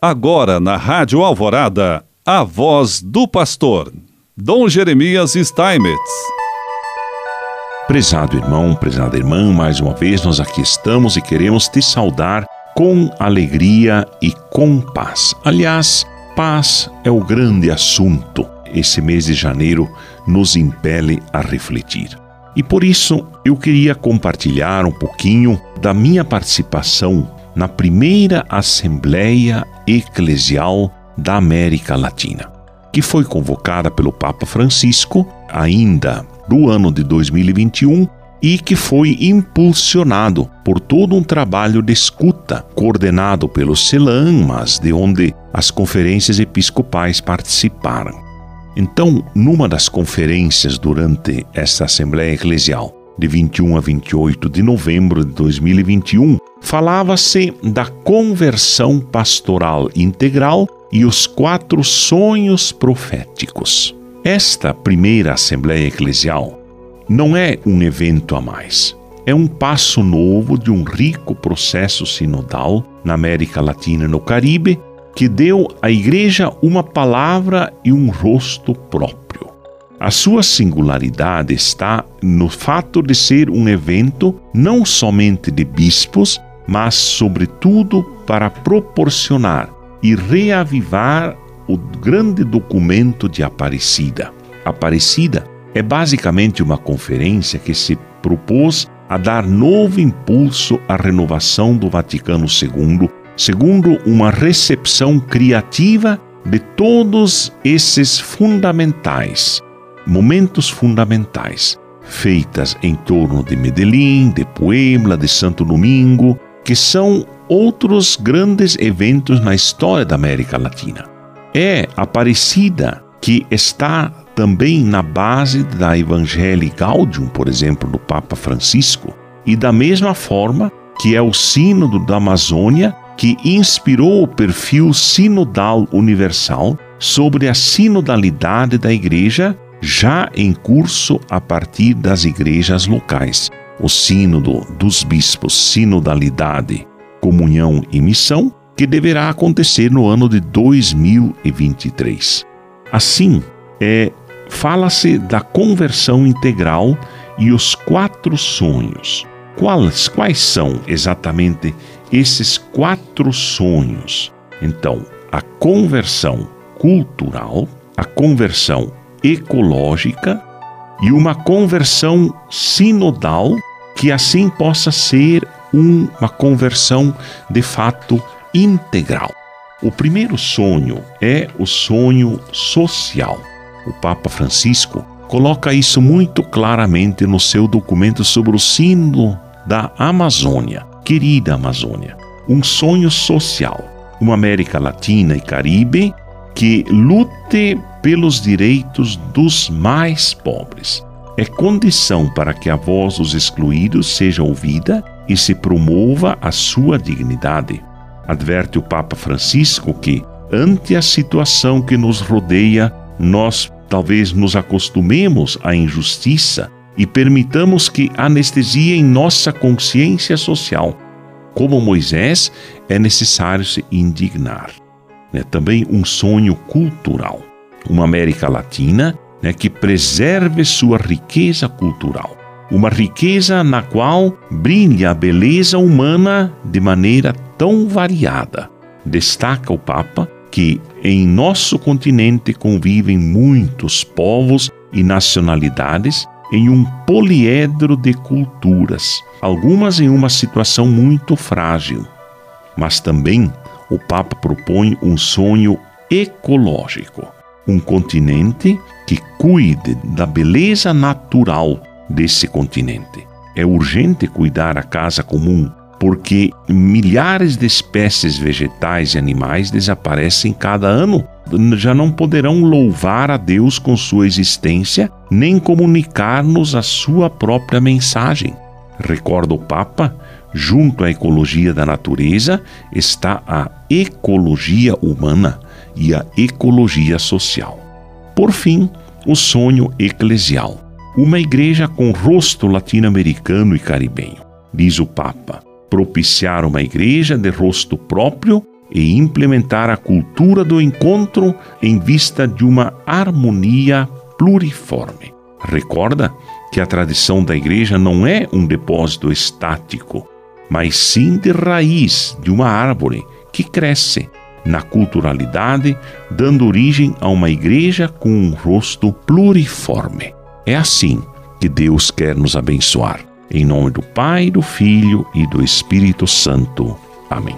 Agora na Rádio Alvorada, a voz do pastor, Dom Jeremias Steinmetz. Prezado irmão, prezada irmã, mais uma vez nós aqui estamos e queremos te saudar com alegria e com paz. Aliás, paz é o grande assunto. Esse mês de janeiro nos impele a refletir. E por isso eu queria compartilhar um pouquinho da minha participação na primeira Assembleia Eclesial da América Latina, que foi convocada pelo Papa Francisco ainda do ano de 2021 e que foi impulsionado por todo um trabalho de escuta coordenado pelo CELAM, mas de onde as conferências episcopais participaram. Então, numa das conferências durante esta Assembleia Eclesial, de 21 a 28 de novembro de 2021, falava-se da conversão pastoral integral e os quatro sonhos proféticos. Esta primeira Assembleia Eclesial não é um evento a mais. É um passo novo de um rico processo sinodal na América Latina e no Caribe que deu à Igreja uma palavra e um rosto próprio. A sua singularidade está no fato de ser um evento não somente de bispos, mas, sobretudo, para proporcionar e reavivar o grande documento de Aparecida. Aparecida é basicamente uma conferência que se propôs a dar novo impulso à renovação do Vaticano II, segundo uma recepção criativa de todos esses fundamentais momentos fundamentais, feitas em torno de Medellín, de Puebla, de Santo Domingo, que são outros grandes eventos na história da América Latina. É Aparecida que está também na base da Evangelii Gaudium, por exemplo, do Papa Francisco, e da mesma forma que é o Sínodo da Amazônia que inspirou o perfil sinodal universal sobre a sinodalidade da Igreja já em curso a partir das igrejas locais. O Sínodo dos Bispos, Sinodalidade, Comunhão e Missão, que deverá acontecer no ano de 2023. Assim, é, fala-se da conversão integral e os quatro sonhos. Quais, quais são exatamente esses quatro sonhos? Então, a conversão cultural, a conversão ecológica e uma conversão sinodal que assim possa ser uma conversão de fato integral. O primeiro sonho é o sonho social. O Papa Francisco coloca isso muito claramente no seu documento sobre o sino da Amazônia, querida Amazônia. Um sonho social, uma América Latina e Caribe que lute pelos direitos dos mais pobres. É condição para que a voz dos excluídos seja ouvida e se promova a sua dignidade. Adverte o Papa Francisco que, ante a situação que nos rodeia, nós talvez nos acostumemos à injustiça e permitamos que anestesie em nossa consciência social. Como Moisés, é necessário se indignar. É também um sonho cultural uma América Latina né, que preserve sua riqueza cultural. Uma riqueza na qual brilha a beleza humana de maneira tão variada. Destaca o Papa que em nosso continente convivem muitos povos e nacionalidades em um poliedro de culturas, algumas em uma situação muito frágil. Mas também o Papa propõe um sonho ecológico um continente que cuide da beleza natural desse continente. É urgente cuidar a casa comum, porque milhares de espécies vegetais e animais desaparecem cada ano. Já não poderão louvar a Deus com sua existência, nem comunicar-nos a sua própria mensagem. Recorda o Papa, junto à ecologia da natureza está a ecologia humana e a ecologia social. Por fim, o sonho eclesial. Uma igreja com rosto latino-americano e caribenho. Diz o Papa: propiciar uma igreja de rosto próprio e implementar a cultura do encontro em vista de uma harmonia pluriforme. Recorda que a tradição da igreja não é um depósito estático, mas sim de raiz de uma árvore que cresce na culturalidade, dando origem a uma igreja com um rosto pluriforme. É assim que Deus quer nos abençoar. Em nome do Pai, do Filho e do Espírito Santo. Amém.